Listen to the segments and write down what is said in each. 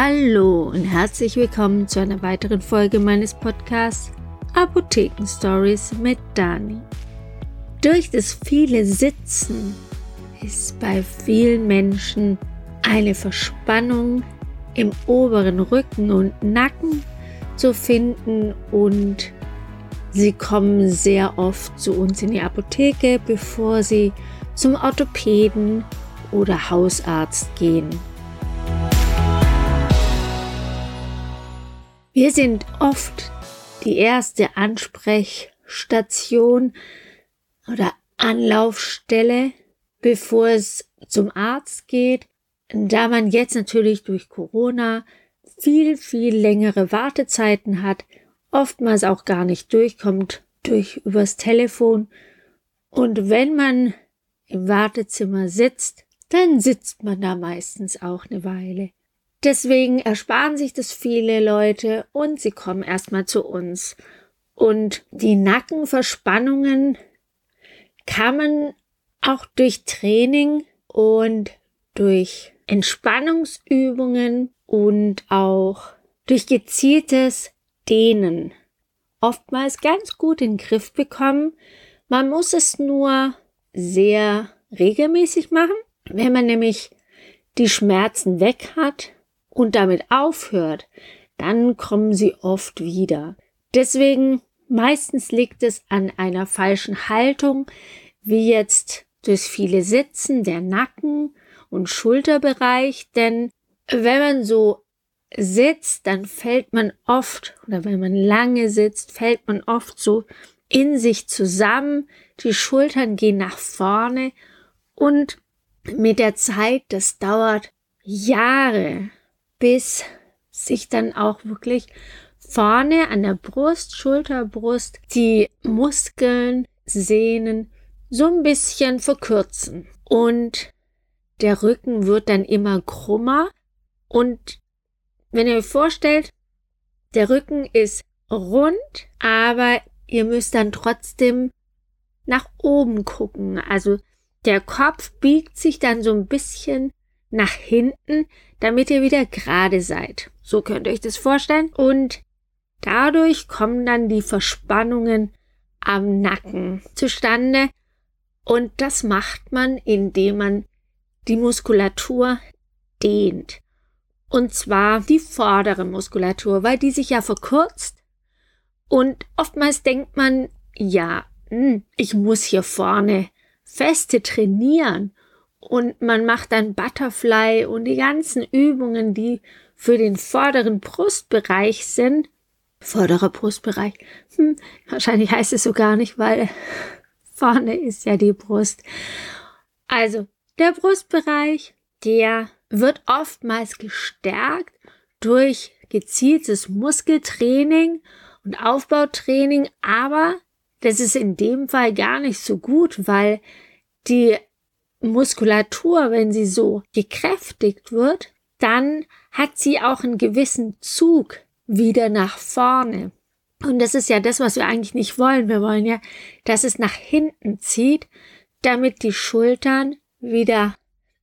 Hallo und herzlich willkommen zu einer weiteren Folge meines Podcasts Apotheken Stories mit Dani. Durch das viele Sitzen ist bei vielen Menschen eine Verspannung im oberen Rücken und Nacken zu finden und sie kommen sehr oft zu uns in die Apotheke, bevor sie zum Orthopäden oder Hausarzt gehen. Wir sind oft die erste Ansprechstation oder Anlaufstelle, bevor es zum Arzt geht. Da man jetzt natürlich durch Corona viel, viel längere Wartezeiten hat, oftmals auch gar nicht durchkommt durch übers Telefon. Und wenn man im Wartezimmer sitzt, dann sitzt man da meistens auch eine Weile. Deswegen ersparen sich das viele Leute und sie kommen erstmal zu uns. Und die Nackenverspannungen kann man auch durch Training und durch Entspannungsübungen und auch durch gezieltes Dehnen oftmals ganz gut in den Griff bekommen. Man muss es nur sehr regelmäßig machen. Wenn man nämlich die Schmerzen weg hat, und damit aufhört, dann kommen sie oft wieder. Deswegen meistens liegt es an einer falschen Haltung, wie jetzt durch viele Sitzen, der Nacken und Schulterbereich, denn wenn man so sitzt, dann fällt man oft, oder wenn man lange sitzt, fällt man oft so in sich zusammen, die Schultern gehen nach vorne und mit der Zeit, das dauert Jahre, bis sich dann auch wirklich vorne an der Brust, Schulterbrust, die Muskeln, Sehnen so ein bisschen verkürzen. Und der Rücken wird dann immer krummer. Und wenn ihr euch vorstellt, der Rücken ist rund, aber ihr müsst dann trotzdem nach oben gucken. Also der Kopf biegt sich dann so ein bisschen nach hinten, damit ihr wieder gerade seid. So könnt ihr euch das vorstellen. Und dadurch kommen dann die Verspannungen am Nacken zustande. Und das macht man, indem man die Muskulatur dehnt. Und zwar die vordere Muskulatur, weil die sich ja verkürzt. Und oftmals denkt man, ja, hm, ich muss hier vorne feste trainieren und man macht dann Butterfly und die ganzen Übungen, die für den vorderen Brustbereich sind. Vorderer Brustbereich. Hm, wahrscheinlich heißt es so gar nicht, weil vorne ist ja die Brust. Also, der Brustbereich, der wird oftmals gestärkt durch gezieltes Muskeltraining und Aufbautraining, aber das ist in dem Fall gar nicht so gut, weil die Muskulatur, wenn sie so gekräftigt wird, dann hat sie auch einen gewissen Zug wieder nach vorne. Und das ist ja das, was wir eigentlich nicht wollen. Wir wollen ja, dass es nach hinten zieht, damit die Schultern wieder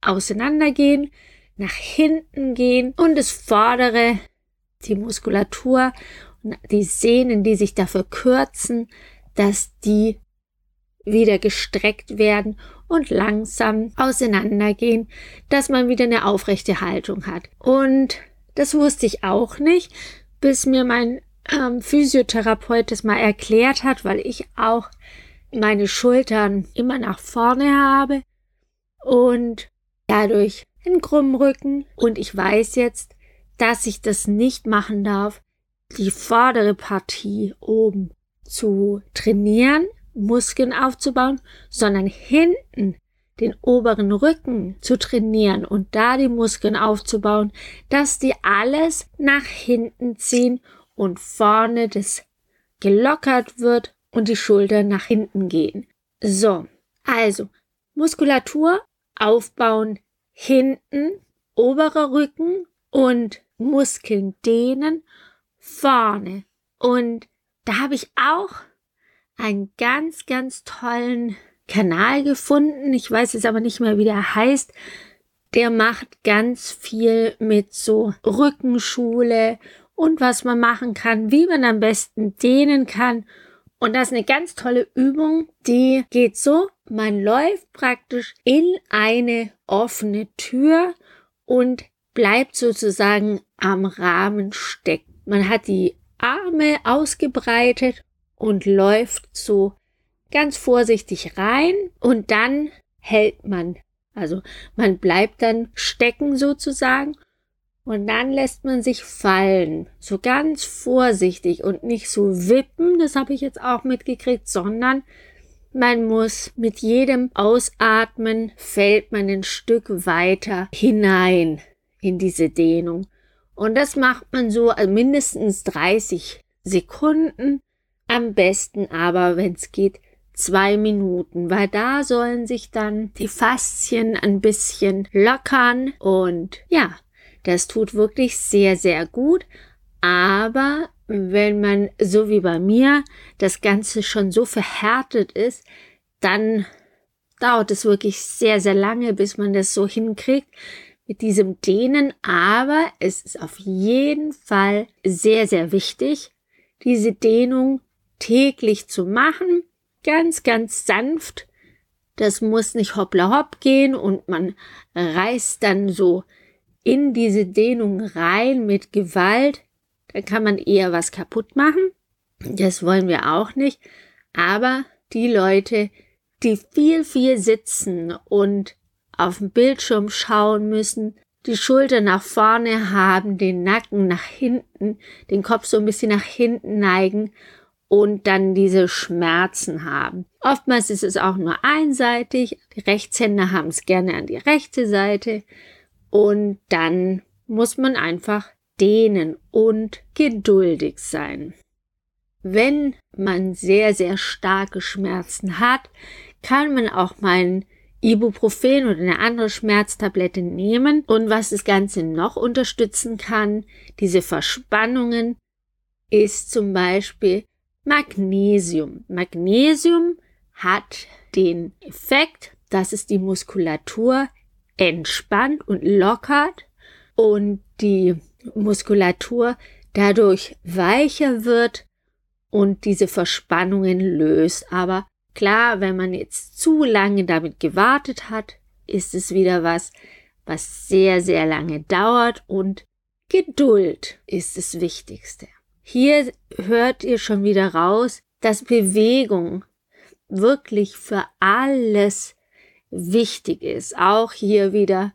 auseinandergehen, nach hinten gehen und das vordere, die Muskulatur und die Sehnen, die sich dafür kürzen, dass die wieder gestreckt werden und langsam auseinandergehen, dass man wieder eine aufrechte Haltung hat. Und das wusste ich auch nicht, bis mir mein ähm, Physiotherapeut das mal erklärt hat, weil ich auch meine Schultern immer nach vorne habe und dadurch einen krummen Rücken. Und ich weiß jetzt, dass ich das nicht machen darf, die vordere Partie oben zu trainieren, Muskeln aufzubauen, sondern hinten den oberen Rücken zu trainieren und da die Muskeln aufzubauen, dass die alles nach hinten ziehen und vorne das gelockert wird und die Schultern nach hinten gehen. So, also Muskulatur aufbauen hinten, oberer Rücken und Muskeln dehnen vorne. Und da habe ich auch einen ganz, ganz tollen Kanal gefunden. Ich weiß jetzt aber nicht mehr, wie der heißt. der macht ganz viel mit so Rückenschule und was man machen kann, wie man am besten dehnen kann. Und das ist eine ganz tolle Übung, die geht so, man läuft praktisch in eine offene Tür und bleibt sozusagen am Rahmen stecken. Man hat die Arme ausgebreitet und läuft so ganz vorsichtig rein und dann hält man. Also man bleibt dann stecken sozusagen und dann lässt man sich fallen, so ganz vorsichtig und nicht so wippen, das habe ich jetzt auch mitgekriegt, sondern man muss mit jedem Ausatmen fällt man ein Stück weiter hinein in diese Dehnung. Und das macht man so also mindestens 30 Sekunden, am besten aber, wenn es geht, zwei Minuten, weil da sollen sich dann die Faszien ein bisschen lockern und ja, das tut wirklich sehr, sehr gut. Aber wenn man, so wie bei mir, das Ganze schon so verhärtet ist, dann dauert es wirklich sehr, sehr lange, bis man das so hinkriegt mit diesem Dehnen. Aber es ist auf jeden Fall sehr, sehr wichtig, diese Dehnung täglich zu machen. Ganz, ganz sanft. Das muss nicht hoppla hopp gehen und man reißt dann so in diese Dehnung rein mit Gewalt dann kann man eher was kaputt machen. Das wollen wir auch nicht. Aber die Leute, die viel, viel sitzen und auf dem Bildschirm schauen müssen, die Schulter nach vorne haben, den Nacken nach hinten, den Kopf so ein bisschen nach hinten neigen und dann diese Schmerzen haben. Oftmals ist es auch nur einseitig. Die Rechtshänder haben es gerne an die rechte Seite und dann muss man einfach dehnen und geduldig sein. Wenn man sehr, sehr starke Schmerzen hat, kann man auch mal ein Ibuprofen oder eine andere Schmerztablette nehmen. Und was das Ganze noch unterstützen kann, diese Verspannungen, ist zum Beispiel Magnesium. Magnesium hat den Effekt, dass es die Muskulatur entspannt und lockert und die Muskulatur dadurch weicher wird und diese Verspannungen löst. Aber klar, wenn man jetzt zu lange damit gewartet hat, ist es wieder was, was sehr, sehr lange dauert und Geduld ist das Wichtigste. Hier hört ihr schon wieder raus, dass Bewegung wirklich für alles wichtig ist. Auch hier wieder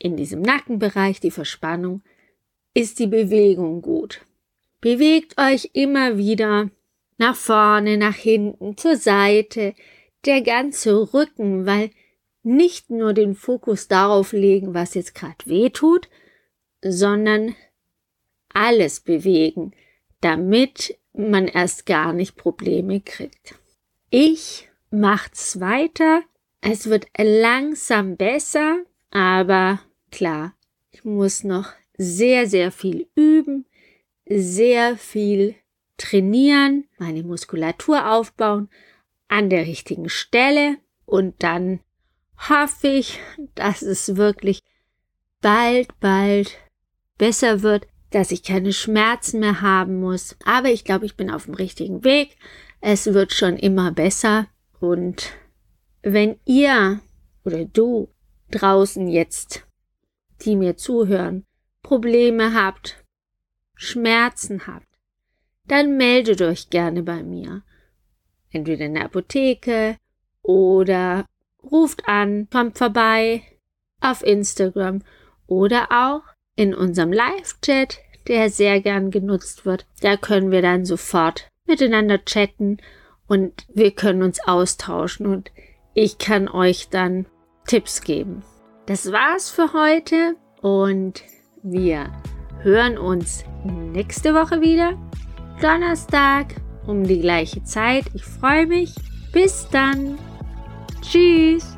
in diesem Nackenbereich die Verspannung ist die Bewegung gut. Bewegt euch immer wieder nach vorne, nach hinten, zur Seite, der ganze Rücken, weil nicht nur den Fokus darauf legen, was jetzt gerade weh tut, sondern alles bewegen, damit man erst gar nicht Probleme kriegt. Ich mach's weiter. Es wird langsam besser, aber klar, ich muss noch sehr, sehr viel üben, sehr viel trainieren, meine Muskulatur aufbauen an der richtigen Stelle und dann hoffe ich, dass es wirklich bald, bald besser wird, dass ich keine Schmerzen mehr haben muss. Aber ich glaube, ich bin auf dem richtigen Weg. Es wird schon immer besser. Und wenn ihr oder du draußen jetzt, die mir zuhören, Probleme habt, Schmerzen habt, dann meldet euch gerne bei mir. Entweder in der Apotheke oder ruft an, kommt vorbei auf Instagram oder auch in unserem Live-Chat, der sehr gern genutzt wird. Da können wir dann sofort miteinander chatten und wir können uns austauschen und ich kann euch dann Tipps geben. Das war's für heute und wir hören uns nächste Woche wieder. Donnerstag um die gleiche Zeit. Ich freue mich. Bis dann. Tschüss.